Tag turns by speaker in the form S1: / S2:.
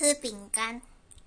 S1: 吃饼干